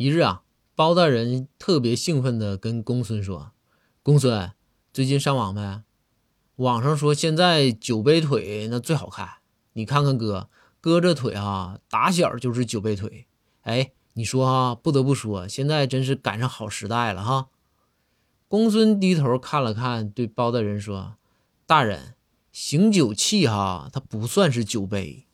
一日啊，包大人特别兴奋地跟公孙说：“公孙，最近上网没？网上说现在酒杯腿那最好看，你看看哥，哥这腿啊，打小就是酒杯腿。哎，你说哈，不得不说，现在真是赶上好时代了哈。”公孙低头看了看，对包大人说：“大人，醒酒器哈，它不算是酒杯。”